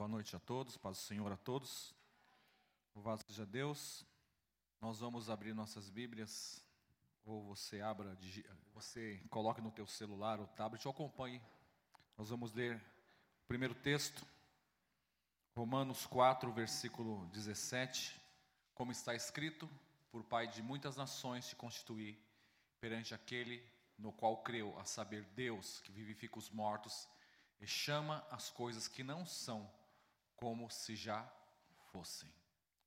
Boa noite a todos, paz do Senhor a todos. Louvado seja Deus. Nós vamos abrir nossas Bíblias, ou você abra, você coloque no teu celular ou tablet ou acompanhe. Nós vamos ler o primeiro texto, Romanos 4, versículo 17. Como está escrito, por Pai de muitas nações te constituí perante aquele no qual creu, a saber, Deus que vivifica os mortos e chama as coisas que não são como se já fossem.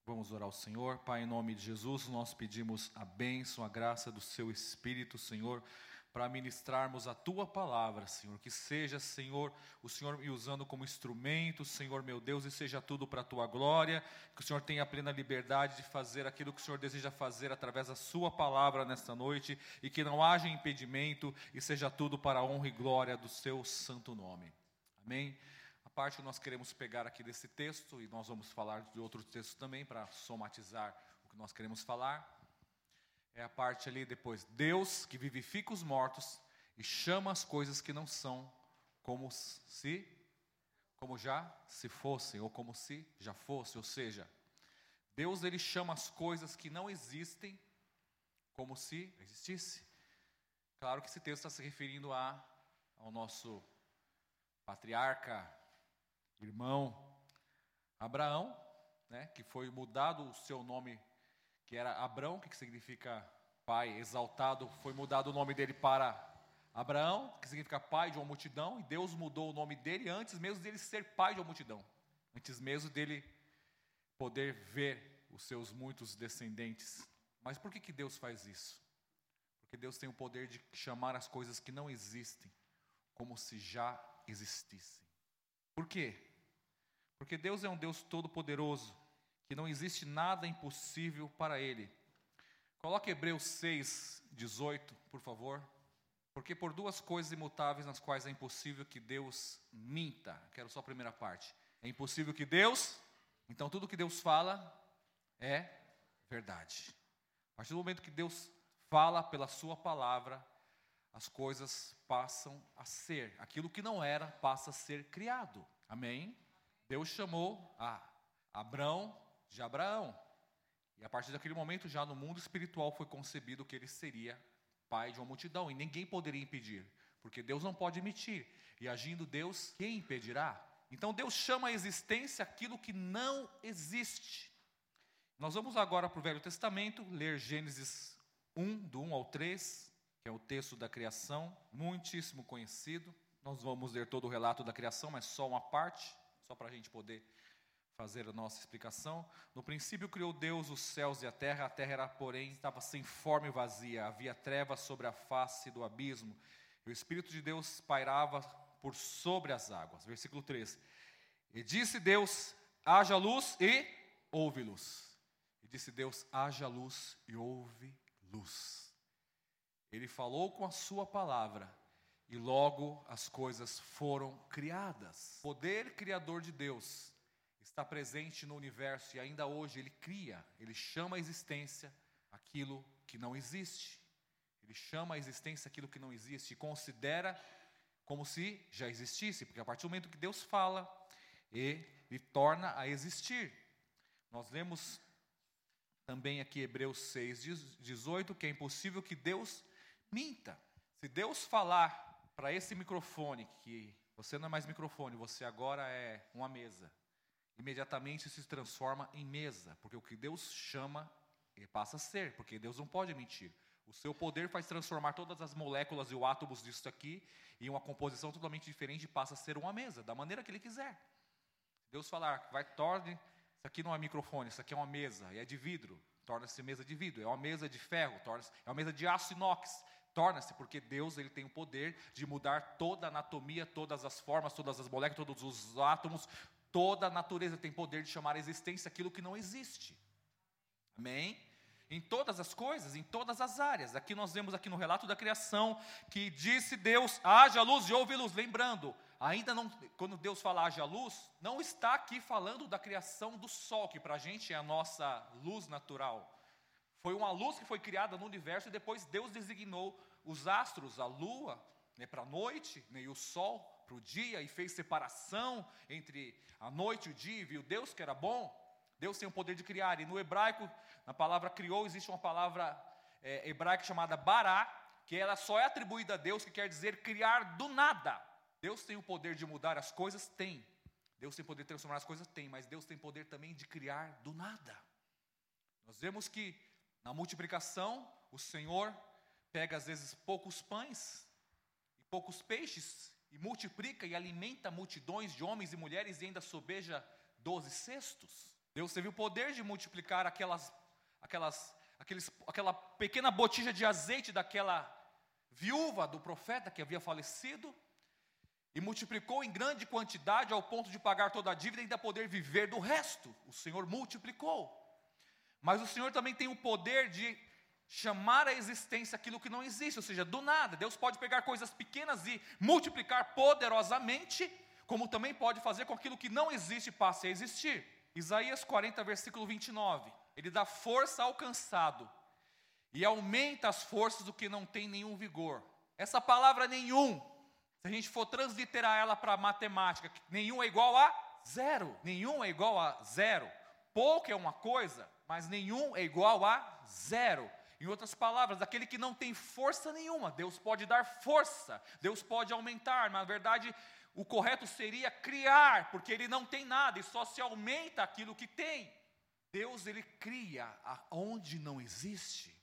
Vamos orar ao Senhor. Pai, em nome de Jesus, nós pedimos a bênção, a graça do Seu Espírito, Senhor, para ministrarmos a Tua palavra, Senhor. Que seja, Senhor, o Senhor me usando como instrumento, Senhor meu Deus, e seja tudo para a Tua glória. Que o Senhor tenha plena liberdade de fazer aquilo que o Senhor deseja fazer através da Sua palavra nesta noite, e que não haja impedimento, e seja tudo para a honra e glória do Seu santo nome. Amém parte que nós queremos pegar aqui desse texto, e nós vamos falar de outros textos também para somatizar o que nós queremos falar, é a parte ali depois. Deus que vivifica os mortos e chama as coisas que não são como se, como já se fossem, ou como se já fosse, ou seja, Deus ele chama as coisas que não existem como se existisse. Claro que esse texto está se referindo a, ao nosso patriarca irmão Abraão, né, que foi mudado o seu nome, que era Abrão, que significa pai exaltado, foi mudado o nome dele para Abraão, que significa pai de uma multidão, e Deus mudou o nome dele antes mesmo dele ser pai de uma multidão, antes mesmo dele poder ver os seus muitos descendentes. Mas por que, que Deus faz isso? Porque Deus tem o poder de chamar as coisas que não existem como se já existissem. Por quê? Porque Deus é um Deus todo-poderoso, que não existe nada impossível para Ele. Coloque Hebreus 6, 18, por favor. Porque por duas coisas imutáveis nas quais é impossível que Deus minta. Quero só a primeira parte. É impossível que Deus, então tudo que Deus fala é verdade. A partir do momento que Deus fala pela Sua palavra, as coisas passam a ser. Aquilo que não era passa a ser criado. Amém? Deus chamou a Abraão de Abraão. E a partir daquele momento, já no mundo espiritual, foi concebido que ele seria pai de uma multidão. E ninguém poderia impedir, porque Deus não pode mentir. E agindo Deus, quem impedirá? Então Deus chama à existência aquilo que não existe. Nós vamos agora para o Velho Testamento, ler Gênesis 1, do 1 ao 3, que é o texto da criação, muitíssimo conhecido. Nós vamos ler todo o relato da criação, mas só uma parte só para a gente poder fazer a nossa explicação. No princípio criou Deus os céus e a terra, a terra era, porém, estava sem forma e vazia, havia trevas sobre a face do abismo, e o Espírito de Deus pairava por sobre as águas. Versículo 3. E disse Deus: haja luz e houve luz. E disse Deus: haja luz e houve luz. Ele falou com a sua palavra e logo as coisas foram criadas. O poder criador de Deus está presente no universo e ainda hoje ele cria, ele chama a existência aquilo que não existe. Ele chama a existência aquilo que não existe e considera como se já existisse, porque a partir do momento que Deus fala, ele torna a existir. Nós lemos também aqui Hebreus 6, 18, que é impossível que Deus minta. Se Deus falar para esse microfone, que você não é mais microfone, você agora é uma mesa, imediatamente se transforma em mesa, porque o que Deus chama, passa a ser, porque Deus não pode mentir. O seu poder faz transformar todas as moléculas e os átomos disso aqui em uma composição totalmente diferente e passa a ser uma mesa, da maneira que ele quiser. Deus falar, vai, torne, isso aqui não é microfone, isso aqui é uma mesa, e é de vidro, torna-se mesa de vidro, é uma mesa de ferro, torna-se, é uma mesa de aço inox, Torna-se, porque Deus ele tem o poder de mudar toda a anatomia, todas as formas, todas as moléculas, todos os átomos, toda a natureza tem poder de chamar a existência aquilo que não existe. Amém? Em todas as coisas, em todas as áreas. Aqui nós vemos aqui no relato da criação que disse Deus: haja luz e houve luz. Lembrando, ainda não, quando Deus fala haja luz, não está aqui falando da criação do sol, que para a gente é a nossa luz natural. Foi uma luz que foi criada no universo e depois Deus designou os astros, a lua, né, para a noite, né, e o sol para o dia e fez separação entre a noite e o dia e viu Deus que era bom. Deus tem o poder de criar. E no hebraico, na palavra criou, existe uma palavra é, hebraica chamada bará, que ela só é atribuída a Deus, que quer dizer criar do nada. Deus tem o poder de mudar as coisas? Tem. Deus tem poder de transformar as coisas? Tem. Mas Deus tem poder também de criar do nada. Nós vemos que na multiplicação, o Senhor pega às vezes poucos pães e poucos peixes e multiplica e alimenta multidões de homens e mulheres e ainda sobeja doze cestos. Deus teve o poder de multiplicar aquelas, aquelas, aqueles, aquela pequena botija de azeite daquela viúva do profeta que havia falecido e multiplicou em grande quantidade ao ponto de pagar toda a dívida e ainda poder viver do resto. O Senhor multiplicou. Mas o Senhor também tem o poder de chamar à existência aquilo que não existe, ou seja, do nada. Deus pode pegar coisas pequenas e multiplicar poderosamente, como também pode fazer com aquilo que não existe passe a existir. Isaías 40, versículo 29. Ele dá força ao cansado e aumenta as forças do que não tem nenhum vigor. Essa palavra nenhum, se a gente for transliterar ela para matemática, nenhum é igual a zero. Nenhum é igual a zero. Pouco é uma coisa, mas nenhum é igual a zero. Em outras palavras, aquele que não tem força nenhuma, Deus pode dar força, Deus pode aumentar, na verdade, o correto seria criar, porque ele não tem nada e só se aumenta aquilo que tem. Deus ele cria onde não existe.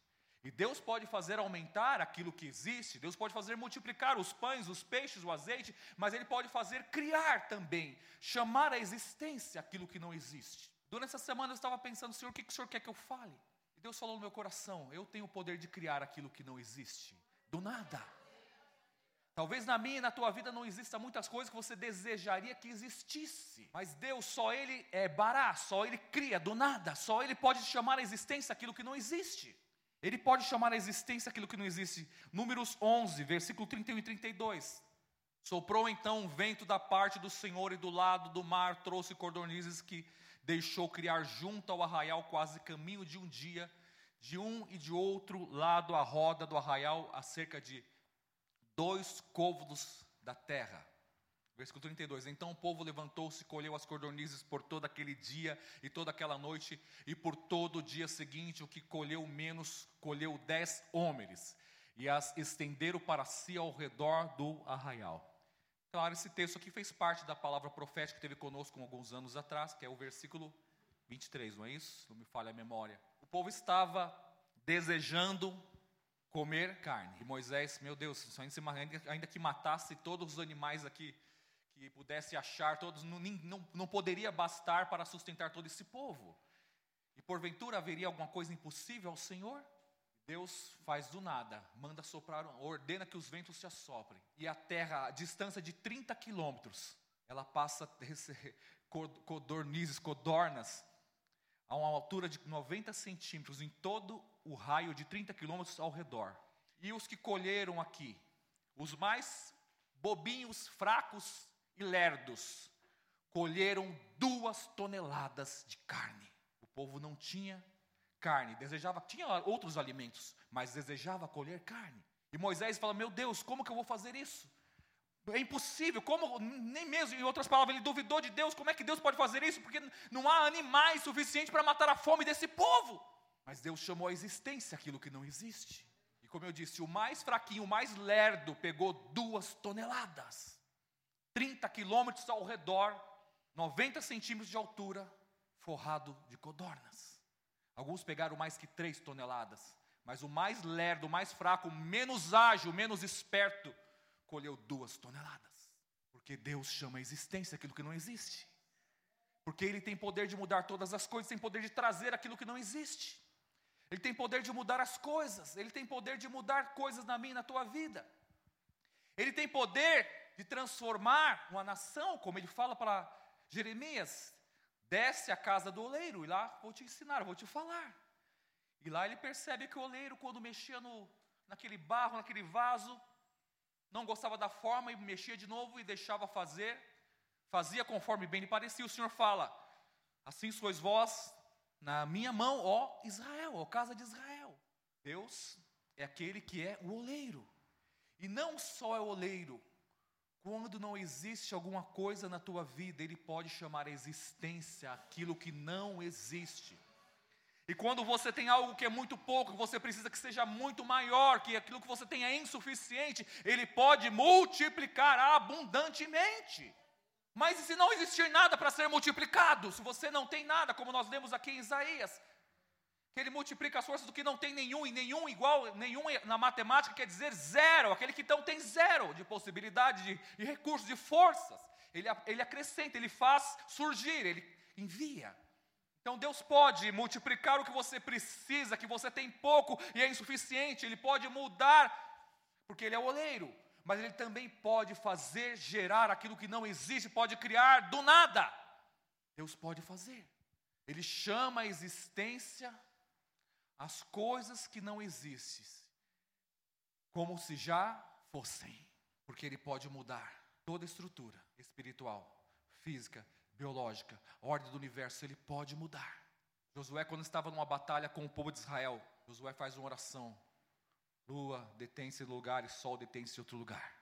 E Deus pode fazer aumentar aquilo que existe, Deus pode fazer multiplicar os pães, os peixes, o azeite, mas Ele pode fazer criar também, chamar à existência aquilo que não existe. Durante essa semana eu estava pensando, Senhor, o que, que o Senhor quer que eu fale? E Deus falou no meu coração: eu tenho o poder de criar aquilo que não existe, do nada. Talvez na minha e na tua vida não exista muitas coisas que você desejaria que existisse, mas Deus só Ele é bará, só Ele cria do nada, só Ele pode chamar à existência aquilo que não existe. Ele pode chamar à existência aquilo que não existe. Números 11, versículo 31 e 32. Soprou então um vento da parte do Senhor e do lado do mar trouxe cordonizes que deixou criar junto ao arraial quase caminho de um dia, de um e de outro lado a roda do arraial, a cerca de dois côvados da terra. Versículo 32. Então o povo levantou-se colheu as cordonizes por todo aquele dia e toda aquela noite, e por todo o dia seguinte, o que colheu menos, colheu dez homens, e as estenderam para si ao redor do arraial. Claro, esse texto aqui fez parte da palavra profética que teve conosco alguns anos atrás, que é o versículo 23, não é isso? Não me falha a memória. O povo estava desejando comer carne. E Moisés, meu Deus, ainda que matasse todos os animais aqui, que pudesse achar todos, não, não, não poderia bastar para sustentar todo esse povo. E porventura haveria alguma coisa impossível ao Senhor? Deus faz do nada, manda soprar, ordena que os ventos se assoprem. E a terra, a distância de 30 quilômetros, ela passa codornizes, codornas, a uma altura de 90 centímetros, em todo o raio de 30 quilômetros ao redor. E os que colheram aqui, os mais bobinhos, fracos e lerdos, colheram duas toneladas de carne. O povo não tinha carne, desejava, tinha outros alimentos, mas desejava colher carne. E Moisés fala: Meu Deus, como que eu vou fazer isso? É impossível, como, nem mesmo, em outras palavras, ele duvidou de Deus, como é que Deus pode fazer isso? Porque não há animais suficientes para matar a fome desse povo. Mas Deus chamou à existência aquilo que não existe. E como eu disse, o mais fraquinho, o mais lerdo, pegou duas toneladas, 30 quilômetros ao redor, 90 centímetros de altura, forrado de codornas. Alguns pegaram mais que três toneladas, mas o mais lerdo, o mais fraco, o menos ágil, o menos esperto, colheu duas toneladas. Porque Deus chama a existência aquilo que não existe. Porque Ele tem poder de mudar todas as coisas, tem poder de trazer aquilo que não existe. Ele tem poder de mudar as coisas, Ele tem poder de mudar coisas na minha e na tua vida. Ele tem poder de transformar uma nação, como ele fala para Jeremias: desce à casa do oleiro, e lá vou te ensinar, vou te falar. E lá ele percebe que o oleiro, quando mexia no, naquele barro, naquele vaso, não gostava da forma e mexia de novo e deixava fazer, fazia conforme bem lhe parecia. O Senhor fala: Assim sois vós na minha mão, ó Israel, ó casa de Israel. Deus é aquele que é o oleiro. E não só é o oleiro, Quando não existe alguma coisa na tua vida, Ele pode chamar a existência aquilo que não existe. E quando você tem algo que é muito pouco, você precisa que seja muito maior, que aquilo que você tem é insuficiente, Ele pode multiplicar abundantemente. Mas e se não existir nada para ser multiplicado? Se você não tem nada, como nós lemos aqui em Isaías, que ele multiplica as forças do que não tem nenhum, e nenhum igual, nenhum na matemática quer dizer zero, aquele que então tem zero de possibilidade, de, de recursos, de forças. Ele, ele acrescenta, ele faz surgir, ele envia. Então Deus pode multiplicar o que você precisa, que você tem pouco e é insuficiente, Ele pode mudar, porque Ele é o oleiro, mas Ele também pode fazer gerar aquilo que não existe, pode criar do nada. Deus pode fazer. Ele chama a existência as coisas que não existem, como se já fossem, porque Ele pode mudar toda a estrutura espiritual, física, biológica, a ordem do universo, Ele pode mudar. Josué, quando estava numa batalha com o povo de Israel, Josué faz uma oração: lua detém-se em lugar e sol detém-se outro lugar.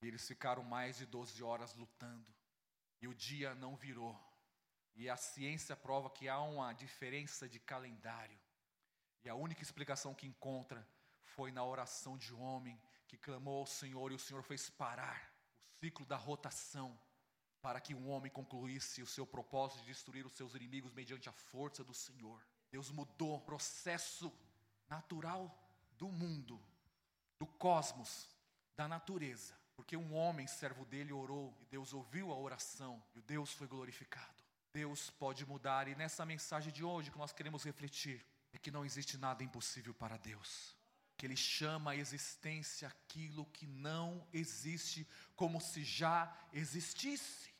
E eles ficaram mais de 12 horas lutando, e o dia não virou. E a ciência prova que há uma diferença de calendário. E a única explicação que encontra foi na oração de um homem que clamou ao Senhor e o Senhor fez parar o ciclo da rotação para que um homem concluísse o seu propósito de destruir os seus inimigos mediante a força do Senhor. Deus mudou o processo natural do mundo, do cosmos, da natureza, porque um homem, servo dele, orou e Deus ouviu a oração e o Deus foi glorificado. Deus pode mudar e nessa mensagem de hoje que nós queremos refletir, é que não existe nada impossível para Deus. Que Ele chama a existência aquilo que não existe, como se já existisse.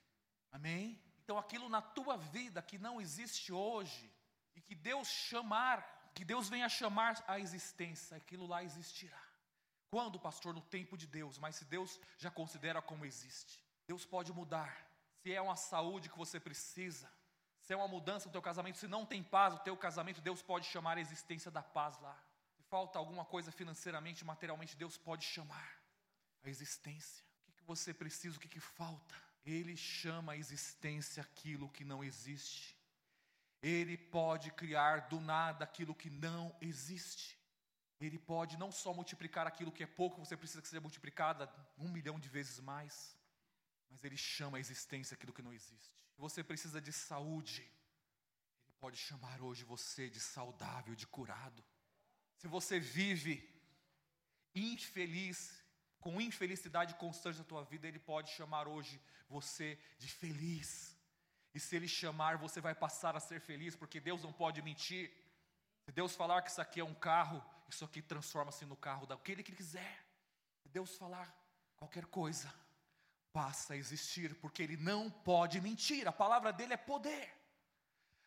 Amém? Então, aquilo na tua vida que não existe hoje, e que Deus chamar, que Deus venha chamar a existência, aquilo lá existirá. Quando, pastor? No tempo de Deus, mas se Deus já considera como existe, Deus pode mudar. Se é uma saúde que você precisa, se é uma mudança no teu casamento, se não tem paz no teu casamento, Deus pode chamar a existência da paz lá. Se falta alguma coisa financeiramente, materialmente, Deus pode chamar a existência. O que, que você precisa, o que, que falta? Ele chama a existência aquilo que não existe. Ele pode criar do nada aquilo que não existe. Ele pode não só multiplicar aquilo que é pouco, você precisa que seja multiplicada um milhão de vezes mais, mas Ele chama a existência aquilo que não existe você precisa de saúde, Ele pode chamar hoje você de saudável, de curado. Se você vive infeliz, com infelicidade constante na tua vida, Ele pode chamar hoje você de feliz. E se Ele chamar, você vai passar a ser feliz, porque Deus não pode mentir. Se Deus falar que isso aqui é um carro, isso aqui transforma-se no carro daquele que quiser. Se Deus falar qualquer coisa, passa a existir, porque ele não pode mentir, a palavra dele é poder.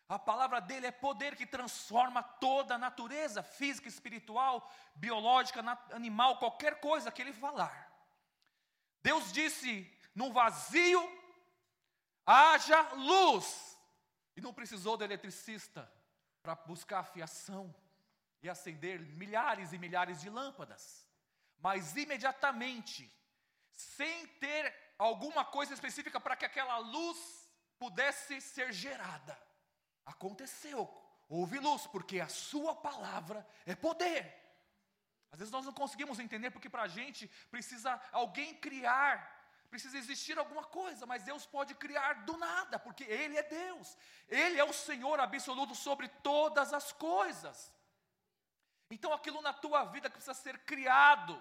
A palavra dele é poder que transforma toda a natureza física, espiritual, biológica, animal, qualquer coisa que ele falar. Deus disse: no vazio haja luz, e não precisou do eletricista para buscar a fiação e acender milhares e milhares de lâmpadas, mas imediatamente, sem ter alguma coisa específica para que aquela luz pudesse ser gerada. Aconteceu, houve luz, porque a Sua palavra é poder. Às vezes nós não conseguimos entender, porque para a gente precisa alguém criar, precisa existir alguma coisa, mas Deus pode criar do nada, porque Ele é Deus, Ele é o Senhor absoluto sobre todas as coisas. Então aquilo na tua vida que precisa ser criado,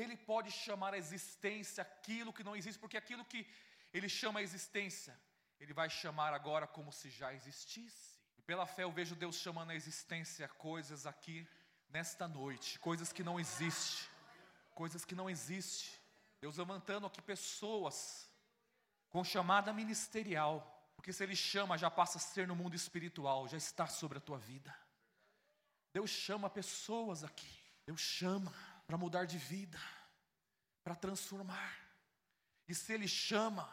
ele pode chamar a existência aquilo que não existe, porque aquilo que ele chama a existência, ele vai chamar agora como se já existisse. E pela fé eu vejo Deus chamando a existência coisas aqui nesta noite, coisas que não existem, coisas que não existem. Deus levantando aqui pessoas com chamada ministerial, porque se Ele chama, já passa a ser no mundo espiritual, já está sobre a tua vida. Deus chama pessoas aqui, Deus chama para mudar de vida, para transformar. E se Ele chama,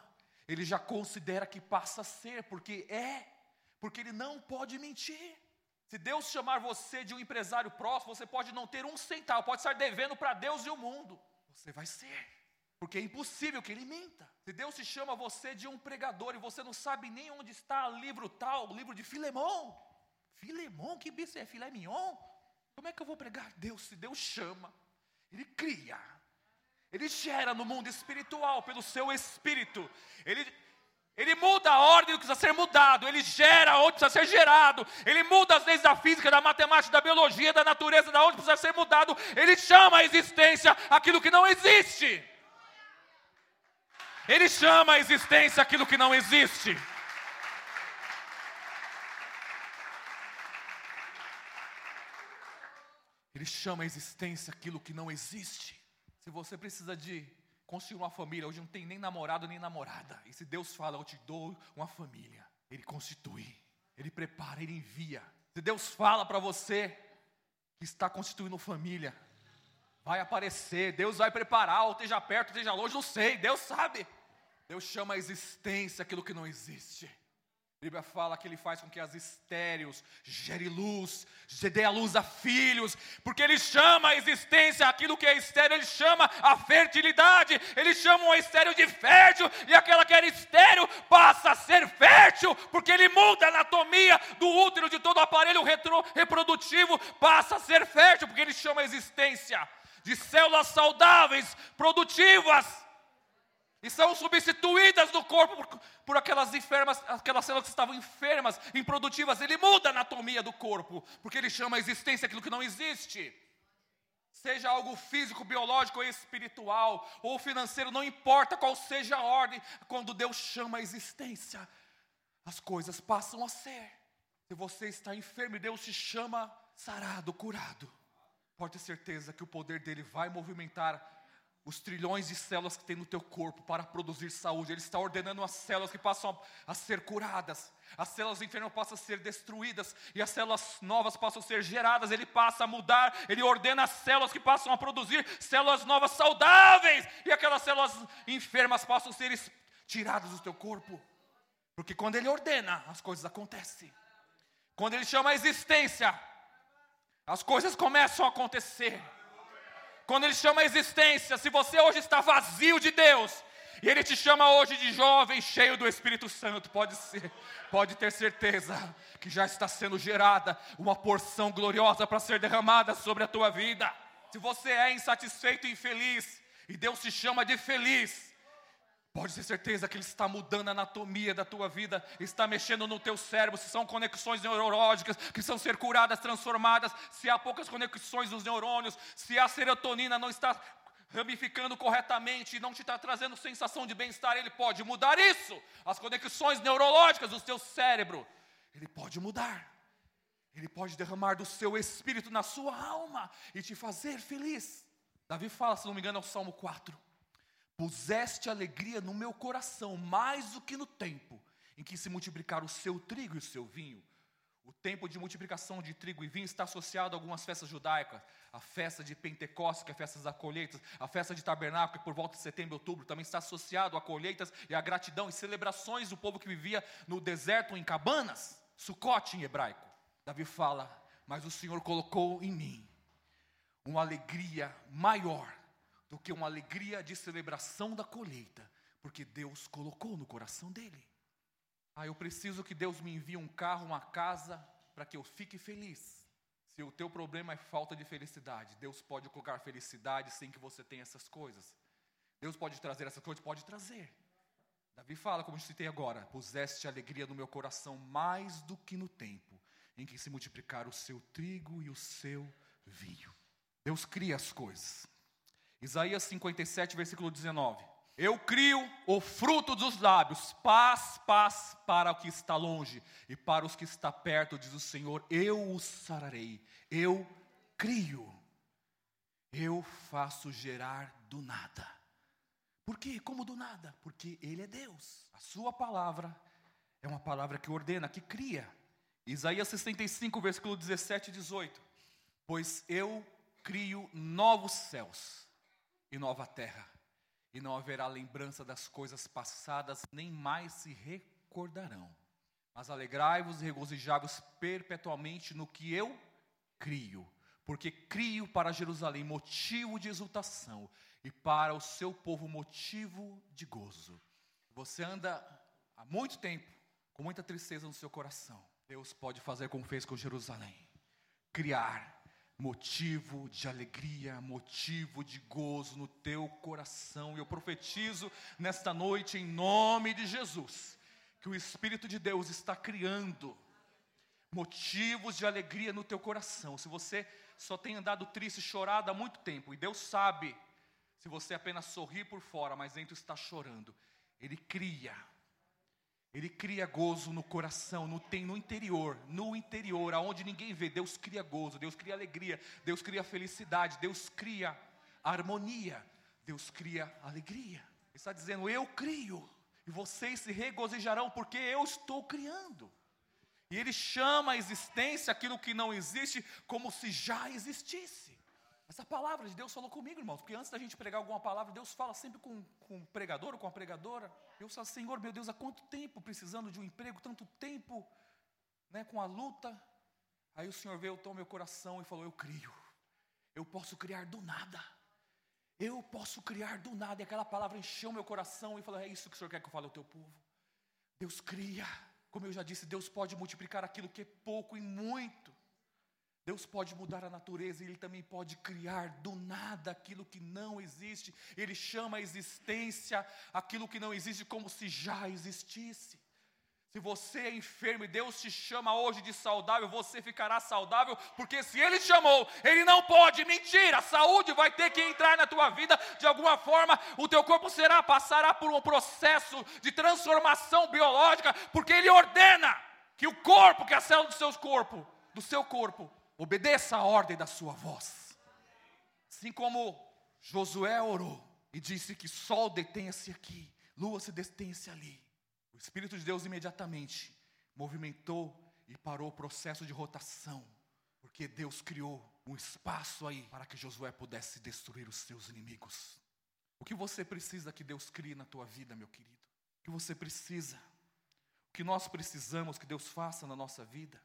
Ele já considera que passa a ser, porque é, porque Ele não pode mentir. Se Deus chamar você de um empresário próximo, você pode não ter um centavo, pode estar devendo para Deus e o mundo. Você vai ser, Porque é impossível que ele minta. Se Deus te chama você de um pregador e você não sabe nem onde está o livro tal, o livro de Filemão. Filemão, que bicho é filé mignon? Como é que eu vou pregar Deus se Deus chama? Ele cria. Ele gera no mundo espiritual pelo seu espírito. Ele ele muda a ordem do que precisa ser mudado, ele gera onde precisa ser gerado, ele muda as leis da física, da matemática, da biologia, da natureza, da onde precisa ser mudado, ele chama a existência aquilo que não existe. Ele chama a existência aquilo que não existe. Ele chama a existência aquilo que não existe. Se você precisa de construir uma família, hoje não tem nem namorado nem namorada. E se Deus fala, eu te dou uma família, Ele constitui, Ele prepara, Ele envia. Se Deus fala para você que está constituindo família, vai aparecer, Deus vai preparar, ou esteja perto, esteja longe, não sei, Deus sabe. Deus chama a existência aquilo que não existe. A Bíblia fala que ele faz com que as estéreos gere luz, dê a luz a filhos, porque ele chama a existência aquilo que é estéreo, ele chama a fertilidade, ele chama o estéreo de fértil, e aquela que era estéreo passa a ser fértil, porque ele muda a anatomia do útero, de todo o aparelho retro, reprodutivo, passa a ser fértil, porque ele chama a existência de células saudáveis, produtivas e são substituídas no corpo por, por, aquelas enfermas, aquelas células que estavam enfermas, improdutivas. Ele muda a anatomia do corpo, porque ele chama a existência aquilo que não existe. Seja algo físico, biológico ou espiritual, ou financeiro, não importa qual seja a ordem, quando Deus chama a existência, as coisas passam a ser. Se você está enfermo e Deus te chama sarado, curado, pode ter certeza que o poder dele vai movimentar os trilhões de células que tem no teu corpo para produzir saúde. Ele está ordenando as células que passam a, ser curadas, as células enfermas passam a ser destruídas e as células novas passam a ser geradas. Ele passa a mudar, ele ordena as células que passam a produzir células novas saudáveis e aquelas células enfermas passam a ser tiradas do teu corpo. Porque quando ele ordena, as coisas acontecem. Quando ele chama a existência, as coisas começam a acontecer. Quando Ele chama a existência, se você hoje está vazio de Deus, e Ele te chama hoje de jovem, cheio do Espírito Santo, pode ser, pode ter certeza que já está sendo gerada uma porção gloriosa para ser derramada sobre a tua vida. Se você é insatisfeito e infeliz, e Deus te chama de feliz, Pode ter certeza que Ele está mudando a anatomia da tua vida, está mexendo no teu cérebro, se são conexões neurológicas que precisam ser curadas, transformadas, se há poucas conexões nos neurônios, se a serotonina não está ramificando corretamente e não te está trazendo sensação de bem-estar, Ele pode mudar isso, as conexões neurológicas do teu cérebro, Ele pode mudar. Ele pode derramar do seu espírito na sua alma e te fazer feliz. Davi fala, se não me engano, é o Salmo 4 puseste alegria no meu coração, mais do que no tempo em que se multiplicaram o seu trigo e o seu vinho. O tempo de multiplicação de trigo e vinho está associado a algumas festas judaicas. A festa de Pentecostes, que é a festa das colheitas, a festa de tabernáculo, que por volta de setembro e outubro também está associado a colheitas e a gratidão e celebrações do povo que vivia no deserto em cabanas, Sucote em hebraico. Davi fala: Mas o Senhor colocou em mim uma alegria maior do que uma alegria de celebração da colheita, porque Deus colocou no coração dele. Ah, eu preciso que Deus me envie um carro, uma casa, para que eu fique feliz. Se o teu problema é falta de felicidade, Deus pode colocar felicidade sem que você tenha essas coisas. Deus pode trazer essas coisas? Pode trazer. Davi fala, como eu citei agora: puseste alegria no meu coração mais do que no tempo em que se multiplicar o seu trigo e o seu vinho. Deus cria as coisas. Isaías 57, versículo 19. Eu crio o fruto dos lábios, paz, paz para o que está longe e para os que está perto, diz o Senhor, eu os sararei. Eu crio. Eu faço gerar do nada. Por quê? Como do nada? Porque Ele é Deus. A Sua palavra é uma palavra que ordena, que cria. Isaías 65, versículo 17 e 18. Pois eu crio novos céus e nova terra, e não haverá lembrança das coisas passadas, nem mais se recordarão. Mas alegrai-vos e regozijai-vos perpetuamente no que eu crio, porque crio para Jerusalém motivo de exultação e para o seu povo motivo de gozo. Você anda há muito tempo com muita tristeza no seu coração. Deus pode fazer como fez com Jerusalém criar motivo de alegria, motivo de gozo no teu coração. E eu profetizo nesta noite, em nome de Jesus, que o Espírito de Deus está criando motivos de alegria no teu coração. Se você só tem andado triste, chorado há muito tempo, e Deus sabe se você apenas sorri por fora, mas dentro está chorando, Ele cria ele cria gozo no coração, no, tem no interior, no interior, aonde ninguém vê. Deus cria gozo, Deus cria alegria, Deus cria felicidade, Deus cria harmonia, Deus cria alegria. Ele está dizendo: Eu crio, e vocês se regozijarão, porque eu estou criando. E ele chama a existência aquilo que não existe como se já existisse. Essa palavra de Deus falou comigo, irmãos, porque antes da gente pregar alguma palavra, Deus fala sempre com, com o pregador ou com a pregadora. Eu falo, Senhor, meu Deus, há quanto tempo precisando de um emprego, tanto tempo né, com a luta. Aí o Senhor veio, tomou meu coração e falou: Eu crio, eu posso criar do nada. Eu posso criar do nada. E aquela palavra encheu meu coração e falou: É isso que o Senhor quer que eu fale ao teu povo. Deus cria. Como eu já disse, Deus pode multiplicar aquilo que é pouco em muito. Deus pode mudar a natureza e Ele também pode criar do nada aquilo que não existe. Ele chama a existência aquilo que não existe como se já existisse. Se você é enfermo e Deus te chama hoje de saudável, você ficará saudável, porque se Ele chamou, Ele não pode mentir. A saúde vai ter que entrar na tua vida de alguma forma. O teu corpo será passará por um processo de transformação biológica, porque Ele ordena que o corpo, que a célula do seu corpo, do seu corpo, Obedeça a ordem da sua voz. Assim como Josué orou e disse que sol detenha-se aqui, lua se detenha-se ali. O Espírito de Deus imediatamente movimentou e parou o processo de rotação, porque Deus criou um espaço aí para que Josué pudesse destruir os seus inimigos. O que você precisa que Deus crie na tua vida, meu querido? O que você precisa? O que nós precisamos que Deus faça na nossa vida?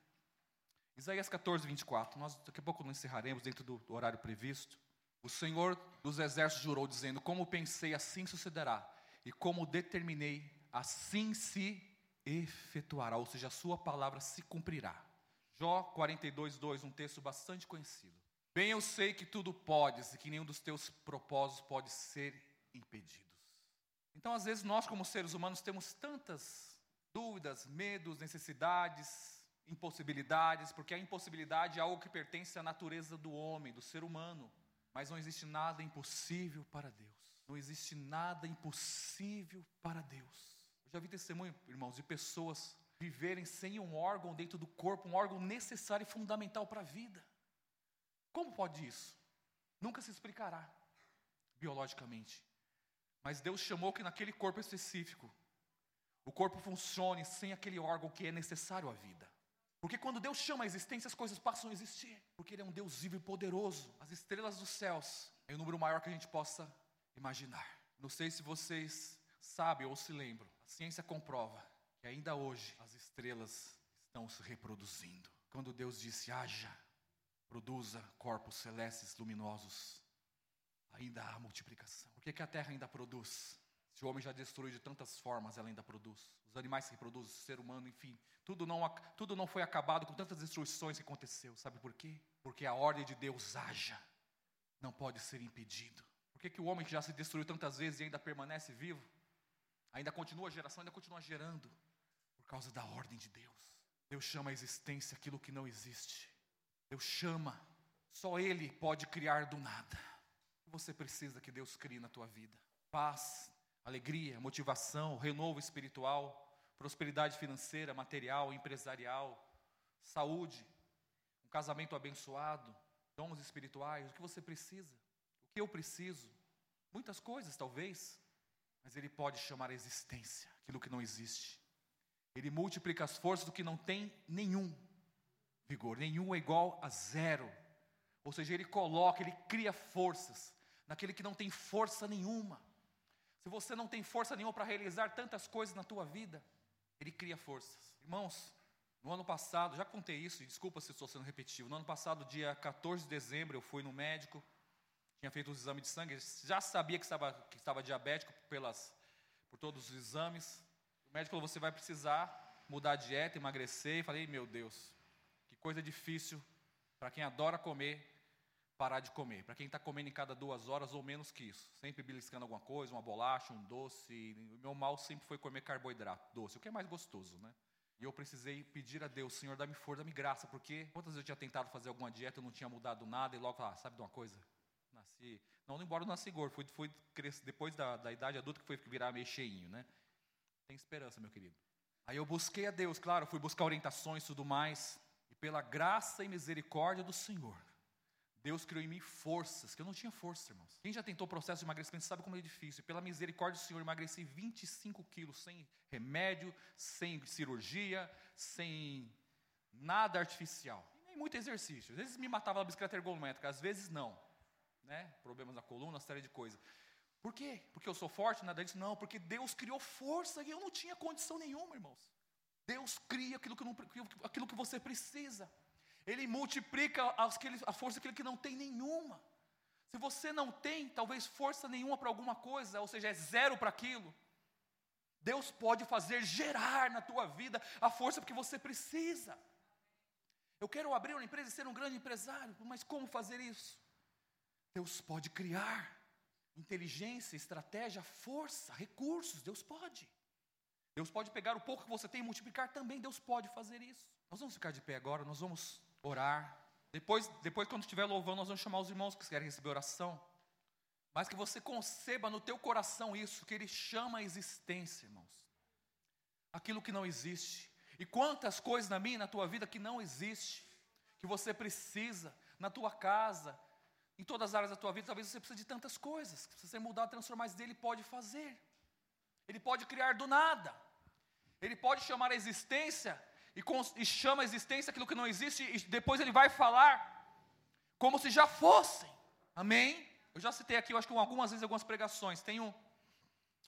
Isaías 14, 24. Nós daqui a pouco não encerraremos dentro do, do horário previsto. O Senhor dos Exércitos jurou, dizendo: Como pensei, assim sucederá, e como determinei, assim se efetuará, ou seja, a sua palavra se cumprirá. Jó 42, 2, um texto bastante conhecido. Bem eu sei que tudo podes e que nenhum dos teus propósitos pode ser impedidos. Então, às vezes, nós, como seres humanos, temos tantas dúvidas, medos, necessidades, impossibilidades, porque a impossibilidade é algo que pertence à natureza do homem, do ser humano. Mas não existe nada impossível para Deus. Não existe nada impossível para Deus. Eu já vi testemunho, irmãos, de pessoas viverem sem um órgão dentro do corpo, um órgão necessário e fundamental para a vida. Como pode isso? Nunca se explicará biologicamente. Mas Deus chamou que naquele corpo específico, o corpo funcione sem aquele órgão que é necessário à vida. Porque quando Deus chama a existência, as coisas passam a existir. Porque Ele é um Deus vivo e poderoso. As estrelas dos céus é o número maior que a gente possa imaginar. Não sei se vocês sabem ou se lembram. A ciência comprova que ainda hoje as estrelas estão se reproduzindo. Quando Deus disse: haja, produza corpos celestes luminosos, ainda há multiplicação. Por que, que a terra ainda produz? Se o homem já destruiu de tantas formas, ela ainda produz. Os animais se reproduzem, o ser humano, enfim. Tudo não, tudo não foi acabado com tantas destruições que aconteceu. Sabe por quê? Porque a ordem de Deus haja, não pode ser impedido. Por que, que o homem que já se destruiu tantas vezes e ainda permanece vivo? Ainda continua a geração, ainda continua gerando. Por causa da ordem de Deus. Deus chama a existência aquilo que não existe. Deus chama. Só Ele pode criar do nada. Você precisa que Deus crie na tua vida. Paz, alegria, motivação, renovo espiritual prosperidade financeira, material, empresarial, saúde, um casamento abençoado, dons espirituais, o que você precisa, o que eu preciso, muitas coisas talvez, mas Ele pode chamar a existência aquilo que não existe. Ele multiplica as forças do que não tem nenhum vigor, nenhum é igual a zero. Ou seja, Ele coloca, Ele cria forças naquele que não tem força nenhuma. Se você não tem força nenhuma para realizar tantas coisas na tua vida, ele cria forças. Irmãos, No ano passado, já contei isso, desculpa se estou sendo repetitivo. No ano passado, dia 14 de dezembro, eu fui no médico, tinha feito os exames de sangue, já sabia que estava, que estava diabético pelas, por todos os exames. O médico falou: você vai precisar mudar a dieta, emagrecer. E falei: meu Deus, que coisa difícil para quem adora comer, parar de comer. Para quem está comendo em cada duas horas ou menos que isso. Sempre beliscando alguma coisa, uma bolacha, um doce. Meu mal sempre foi comer carboidrato, doce, o que é mais gostoso, né? E eu precisei pedir a Deus, Senhor, dá-me força, dá-me graça, porque quantas vezes eu tinha tentado fazer alguma dieta, eu não tinha mudado nada, e logo, ah, sabe de uma coisa? Nasci, não, embora eu nasci gordo, fui, fui crescer, depois da, da idade adulta que foi virar meio cheinho, né? Tem esperança, meu querido. Aí eu busquei a Deus, claro, fui buscar orientações e tudo mais, e pela graça e misericórdia do Senhor, Deus criou em mim forças, que eu não tinha força, irmãos. Quem já tentou o processo de emagrecimento sabe como é difícil. Pela misericórdia do Senhor, emagreci 25 quilos sem remédio, sem cirurgia, sem nada artificial. E nem muito exercício. Às vezes me matava a bicicleta ergométrica, às vezes não. Né? Problemas na coluna, uma série de coisas. Por quê? Porque eu sou forte, nada disso? Não, porque Deus criou força e eu não tinha condição nenhuma, irmãos. Deus cria aquilo que, não, aquilo que você precisa. Ele multiplica a força daquele que não tem nenhuma. Se você não tem, talvez, força nenhuma para alguma coisa, ou seja, é zero para aquilo, Deus pode fazer gerar na tua vida a força que você precisa. Eu quero abrir uma empresa e ser um grande empresário, mas como fazer isso? Deus pode criar inteligência, estratégia, força, recursos, Deus pode. Deus pode pegar o pouco que você tem e multiplicar também, Deus pode fazer isso. Nós vamos ficar de pé agora, nós vamos orar. Depois, depois quando estiver louvando, nós vamos chamar os irmãos que querem receber oração. Mas que você conceba no teu coração isso, que Ele chama a existência, irmãos. Aquilo que não existe. E quantas coisas na minha e na tua vida que não existe, que você precisa, na tua casa, em todas as áreas da tua vida, talvez você precise de tantas coisas. Que se você mudar, transformar isso dele, pode fazer. Ele pode criar do nada. Ele pode chamar a existência e, e chama a existência aquilo que não existe, e depois ele vai falar como se já fossem. Amém? Eu já citei aqui, eu acho que algumas vezes, algumas pregações. Tem um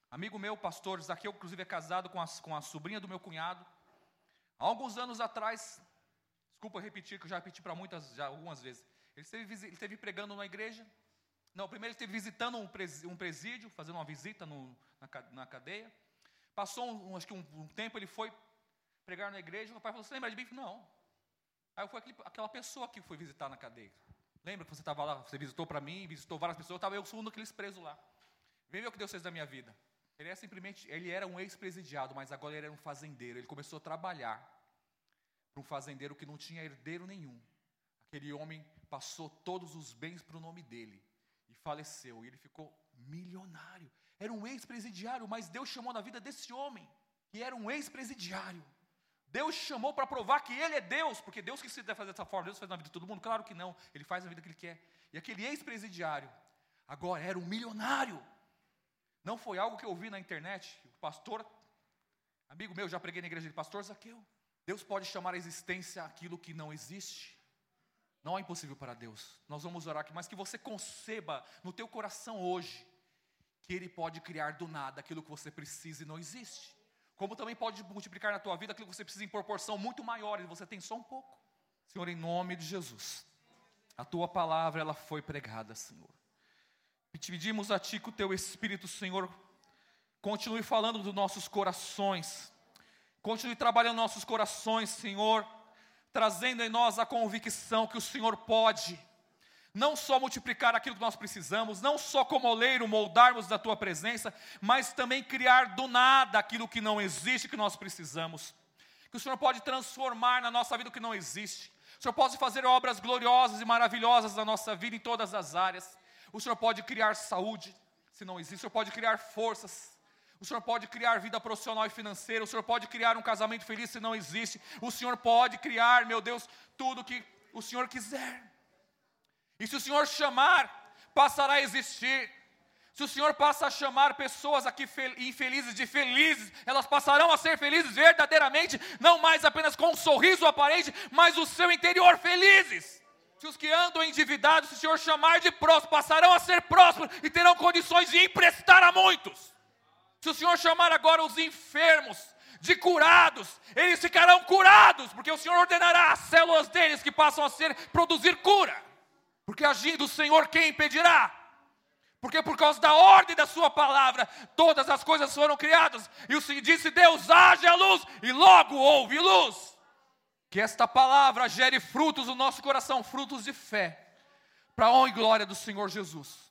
amigo meu, pastor Zaqueu, inclusive é casado com a, com a sobrinha do meu cunhado. Há alguns anos atrás, desculpa repetir, que eu já repeti para muitas, já algumas vezes. Ele esteve, ele esteve pregando numa igreja. Não, primeiro ele esteve visitando um presídio, fazendo uma visita no, na, na cadeia. Passou, um, acho que um, um tempo, ele foi pregar na igreja, o pai falou, você lembra de mim? Não. Aí foi aquele, aquela pessoa que foi visitar na cadeia. Lembra que você estava lá, você visitou para mim, visitou várias pessoas, eu estava eu sou um daqueles presos lá. Vem ver o que Deus fez da minha vida. Ele é simplesmente, ele era um ex-presidiado, mas agora ele era um fazendeiro. Ele começou a trabalhar para um fazendeiro que não tinha herdeiro nenhum. Aquele homem passou todos os bens para o nome dele e faleceu. E ele ficou milionário. Era um ex-presidiário, mas Deus chamou na vida desse homem, que era um ex-presidiário. Deus chamou para provar que Ele é Deus, porque Deus quis fazer dessa forma, Deus faz na vida de todo mundo? Claro que não, Ele faz a vida que Ele quer. E aquele ex-presidiário, agora era um milionário. Não foi algo que eu vi na internet, o pastor, amigo meu, já preguei na igreja de pastor Zaqueu. Deus pode chamar a existência aquilo que não existe. Não é impossível para Deus. Nós vamos orar aqui, mas que você conceba no teu coração hoje que Ele pode criar do nada aquilo que você precisa e não existe como também pode multiplicar na tua vida aquilo que você precisa em proporção muito maior e você tem só um pouco. Senhor, em nome de Jesus, a tua palavra ela foi pregada, Senhor. E te pedimos a ti que o teu Espírito, Senhor, continue falando dos nossos corações, continue trabalhando nossos corações, Senhor, trazendo em nós a convicção que o Senhor pode não só multiplicar aquilo que nós precisamos, não só como oleiro moldarmos da tua presença, mas também criar do nada aquilo que não existe que nós precisamos. Que o Senhor pode transformar na nossa vida o que não existe. O Senhor pode fazer obras gloriosas e maravilhosas na nossa vida em todas as áreas. O Senhor pode criar saúde, se não existe. O Senhor pode criar forças. O Senhor pode criar vida profissional e financeira. O Senhor pode criar um casamento feliz se não existe. O Senhor pode criar, meu Deus, tudo que o Senhor quiser. E se o Senhor chamar, passará a existir. Se o Senhor passa a chamar pessoas aqui infelizes de felizes, elas passarão a ser felizes verdadeiramente, não mais apenas com um sorriso aparente, mas o seu interior felizes. Se os que andam endividados, se o Senhor chamar de prósperos, passarão a ser prósperos e terão condições de emprestar a muitos. Se o Senhor chamar agora os enfermos, de curados. Eles ficarão curados, porque o Senhor ordenará as células deles que passam a ser produzir cura. Porque agindo o Senhor, quem impedirá? Porque por causa da ordem da sua palavra, todas as coisas foram criadas. E o Senhor disse Deus, haja luz, e logo houve luz. Que esta palavra gere frutos no nosso coração, frutos de fé, para a honra e glória do Senhor Jesus.